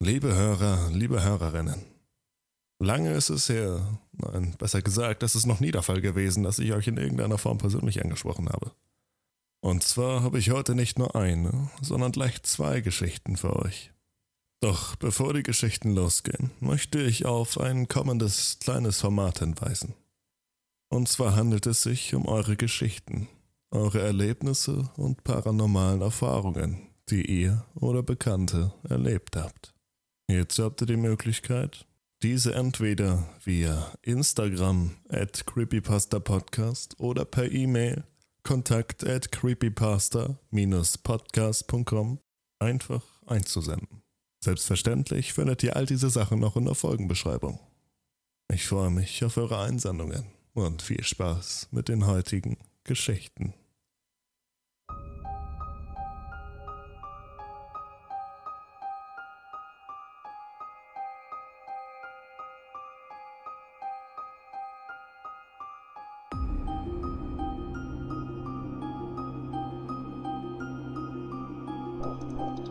Liebe Hörer, liebe Hörerinnen. Lange ist es her, nein, besser gesagt, es ist noch nie der Fall gewesen, dass ich euch in irgendeiner Form persönlich angesprochen habe. Und zwar habe ich heute nicht nur eine, sondern gleich zwei Geschichten für euch. Doch bevor die Geschichten losgehen, möchte ich auf ein kommendes kleines Format hinweisen. Und zwar handelt es sich um eure Geschichten, eure Erlebnisse und paranormalen Erfahrungen, die ihr oder Bekannte erlebt habt. Jetzt habt ihr die Möglichkeit, diese entweder via Instagram at creepypastapodcast oder per E-Mail kontakt at creepypasta-podcast.com einfach einzusenden. Selbstverständlich findet ihr all diese Sachen noch in der Folgenbeschreibung. Ich freue mich auf eure Einsendungen und viel Spaß mit den heutigen Geschichten. you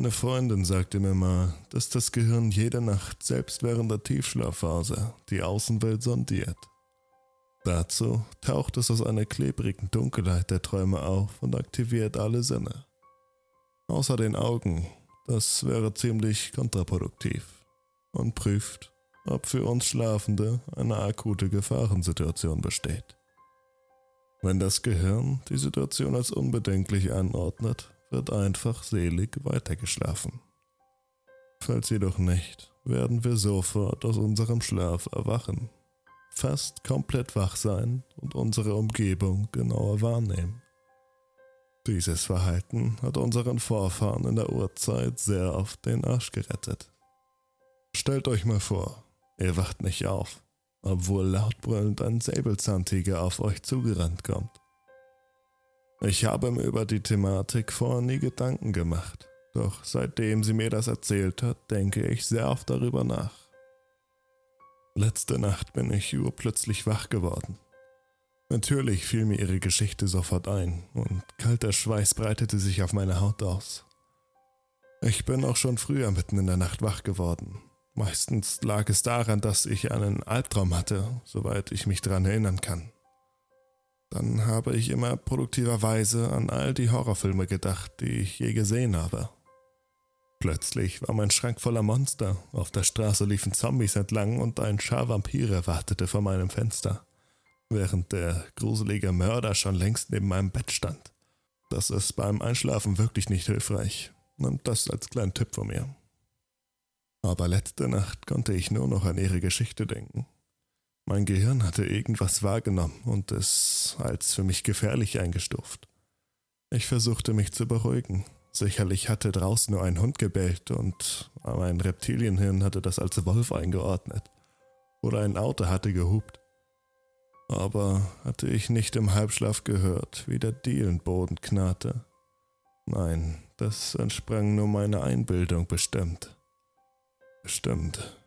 Eine Freundin sagte mir mal, dass das Gehirn jede Nacht selbst während der Tiefschlafphase die Außenwelt sondiert. Dazu taucht es aus einer klebrigen Dunkelheit der Träume auf und aktiviert alle Sinne. Außer den Augen, das wäre ziemlich kontraproduktiv und prüft, ob für uns Schlafende eine akute Gefahrensituation besteht. Wenn das Gehirn die Situation als unbedenklich anordnet, wird einfach selig weitergeschlafen. Falls jedoch nicht, werden wir sofort aus unserem Schlaf erwachen, fast komplett wach sein und unsere Umgebung genauer wahrnehmen. Dieses Verhalten hat unseren Vorfahren in der Urzeit sehr oft den Arsch gerettet. Stellt euch mal vor, ihr wacht nicht auf, obwohl lautbrüllend ein Säbelzahntiger auf euch zugerannt kommt. Ich habe mir über die Thematik vorher nie Gedanken gemacht, doch seitdem sie mir das erzählt hat, denke ich sehr oft darüber nach. Letzte Nacht bin ich urplötzlich wach geworden. Natürlich fiel mir ihre Geschichte sofort ein und kalter Schweiß breitete sich auf meine Haut aus. Ich bin auch schon früher mitten in der Nacht wach geworden. Meistens lag es daran, dass ich einen Albtraum hatte, soweit ich mich daran erinnern kann. Dann habe ich immer produktiverweise an all die Horrorfilme gedacht, die ich je gesehen habe. Plötzlich war mein Schrank voller Monster, auf der Straße liefen Zombies entlang und ein Schar Vampire wartete vor meinem Fenster, während der gruselige Mörder schon längst neben meinem Bett stand. Das ist beim Einschlafen wirklich nicht hilfreich, und das als kleinen Tipp von mir. Aber letzte Nacht konnte ich nur noch an ihre Geschichte denken. Mein Gehirn hatte irgendwas wahrgenommen und es als für mich gefährlich eingestuft. Ich versuchte mich zu beruhigen. Sicherlich hatte draußen nur ein Hund gebellt und mein Reptilienhirn hatte das als Wolf eingeordnet. Oder ein Auto hatte gehupt. Aber hatte ich nicht im Halbschlaf gehört, wie der Dielenboden knarrte. Nein, das entsprang nur meiner Einbildung bestimmt. Bestimmt.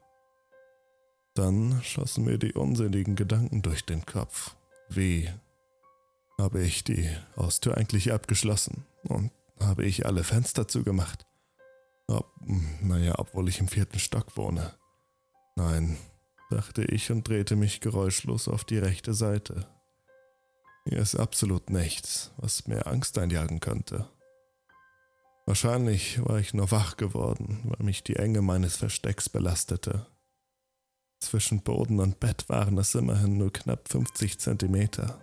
Dann schossen mir die unsinnigen Gedanken durch den Kopf. Wie habe ich die Haustür eigentlich abgeschlossen und habe ich alle Fenster zugemacht? Ob, naja, obwohl ich im vierten Stock wohne. Nein, dachte ich und drehte mich geräuschlos auf die rechte Seite. Hier ist absolut nichts, was mir Angst einjagen könnte. Wahrscheinlich war ich nur wach geworden, weil mich die Enge meines Verstecks belastete. Zwischen Boden und Bett waren es immerhin nur knapp 50 Zentimeter.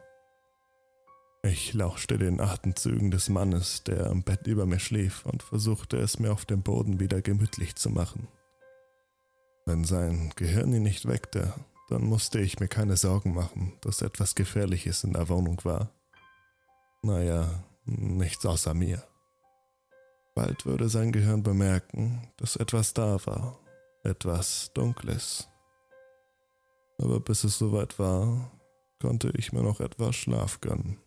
Ich lauschte den Atemzügen des Mannes, der am Bett über mir schlief, und versuchte es mir auf dem Boden wieder gemütlich zu machen. Wenn sein Gehirn ihn nicht weckte, dann musste ich mir keine Sorgen machen, dass etwas Gefährliches in der Wohnung war. Naja, nichts außer mir. Bald würde sein Gehirn bemerken, dass etwas da war, etwas Dunkles. Aber bis es soweit war, konnte ich mir noch etwas Schlaf gönnen.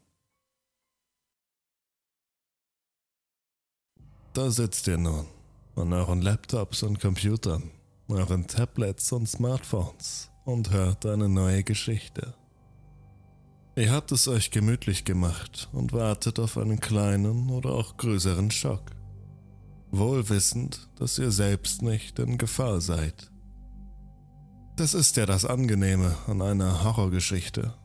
Da sitzt ihr nun, an euren Laptops und Computern, euren Tablets und Smartphones und hört eine neue Geschichte. Ihr habt es euch gemütlich gemacht und wartet auf einen kleinen oder auch größeren Schock, wohl wissend, dass ihr selbst nicht in Gefahr seid. Das ist ja das Angenehme an einer Horrorgeschichte,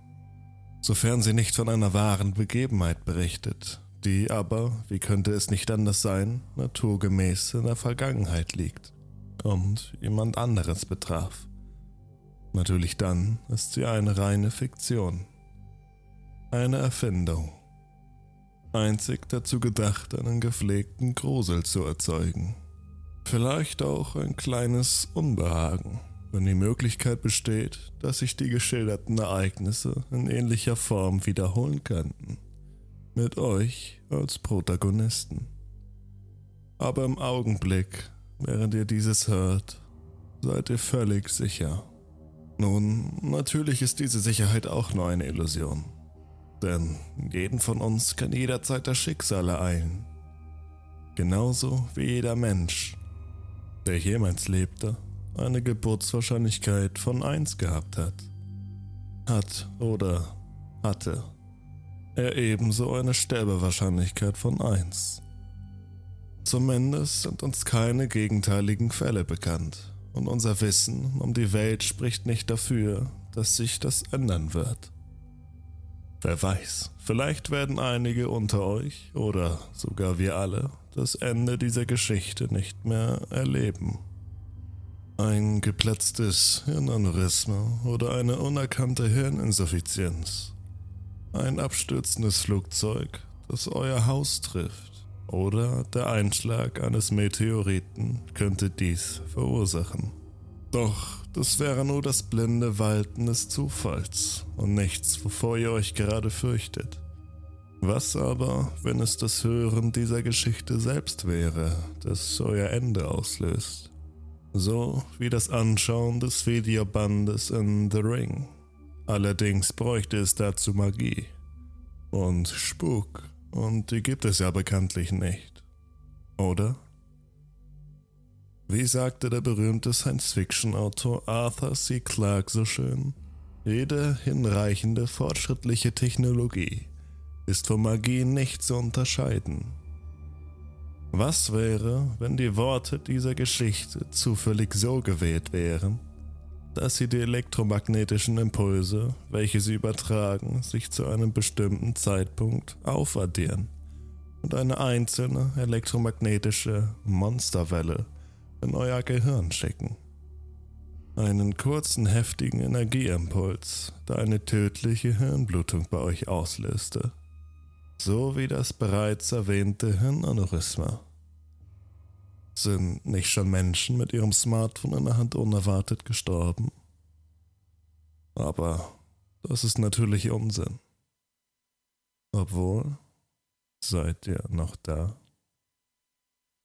sofern sie nicht von einer wahren Begebenheit berichtet, die aber, wie könnte es nicht anders sein, naturgemäß in der Vergangenheit liegt und jemand anderes betraf. Natürlich dann ist sie eine reine Fiktion. Eine Erfindung. Einzig dazu gedacht, einen gepflegten Grusel zu erzeugen. Vielleicht auch ein kleines Unbehagen, wenn die Möglichkeit besteht, dass sich die geschilderten Ereignisse in ähnlicher Form wiederholen könnten. Mit euch als Protagonisten. Aber im Augenblick, während ihr dieses hört, seid ihr völlig sicher. Nun, natürlich ist diese Sicherheit auch nur eine Illusion. Denn jeden von uns kann jederzeit das Schicksal ereilen. Genauso wie jeder Mensch, der jemals lebte, eine Geburtswahrscheinlichkeit von 1 gehabt hat. Hat oder hatte er ebenso eine Sterbewahrscheinlichkeit von 1. Zumindest sind uns keine gegenteiligen Fälle bekannt und unser Wissen um die Welt spricht nicht dafür, dass sich das ändern wird. Wer weiß, vielleicht werden einige unter euch oder sogar wir alle das Ende dieser Geschichte nicht mehr erleben. Ein geplatztes Hirnaneurysma oder eine unerkannte Hirninsuffizienz. Ein abstürzendes Flugzeug, das euer Haus trifft oder der Einschlag eines Meteoriten könnte dies verursachen. Doch das wäre nur das blinde Walten des Zufalls und nichts, wovor ihr euch gerade fürchtet. Was aber, wenn es das Hören dieser Geschichte selbst wäre, das euer Ende auslöst? So wie das Anschauen des Videobandes in The Ring. Allerdings bräuchte es dazu Magie und Spuk und die gibt es ja bekanntlich nicht. Oder? Wie sagte der berühmte Science-Fiction-Autor Arthur C. Clarke so schön, jede hinreichende fortschrittliche Technologie ist von Magie nicht zu unterscheiden. Was wäre, wenn die Worte dieser Geschichte zufällig so gewählt wären, dass sie die elektromagnetischen Impulse, welche sie übertragen, sich zu einem bestimmten Zeitpunkt aufaddieren und eine einzelne elektromagnetische Monsterwelle in euer Gehirn schicken. Einen kurzen, heftigen Energieimpuls, der eine tödliche Hirnblutung bei euch auslöste. So wie das bereits erwähnte Hirnaneurysma. Sind nicht schon Menschen mit ihrem Smartphone in der Hand unerwartet gestorben? Aber das ist natürlich Unsinn. Obwohl, seid ihr noch da?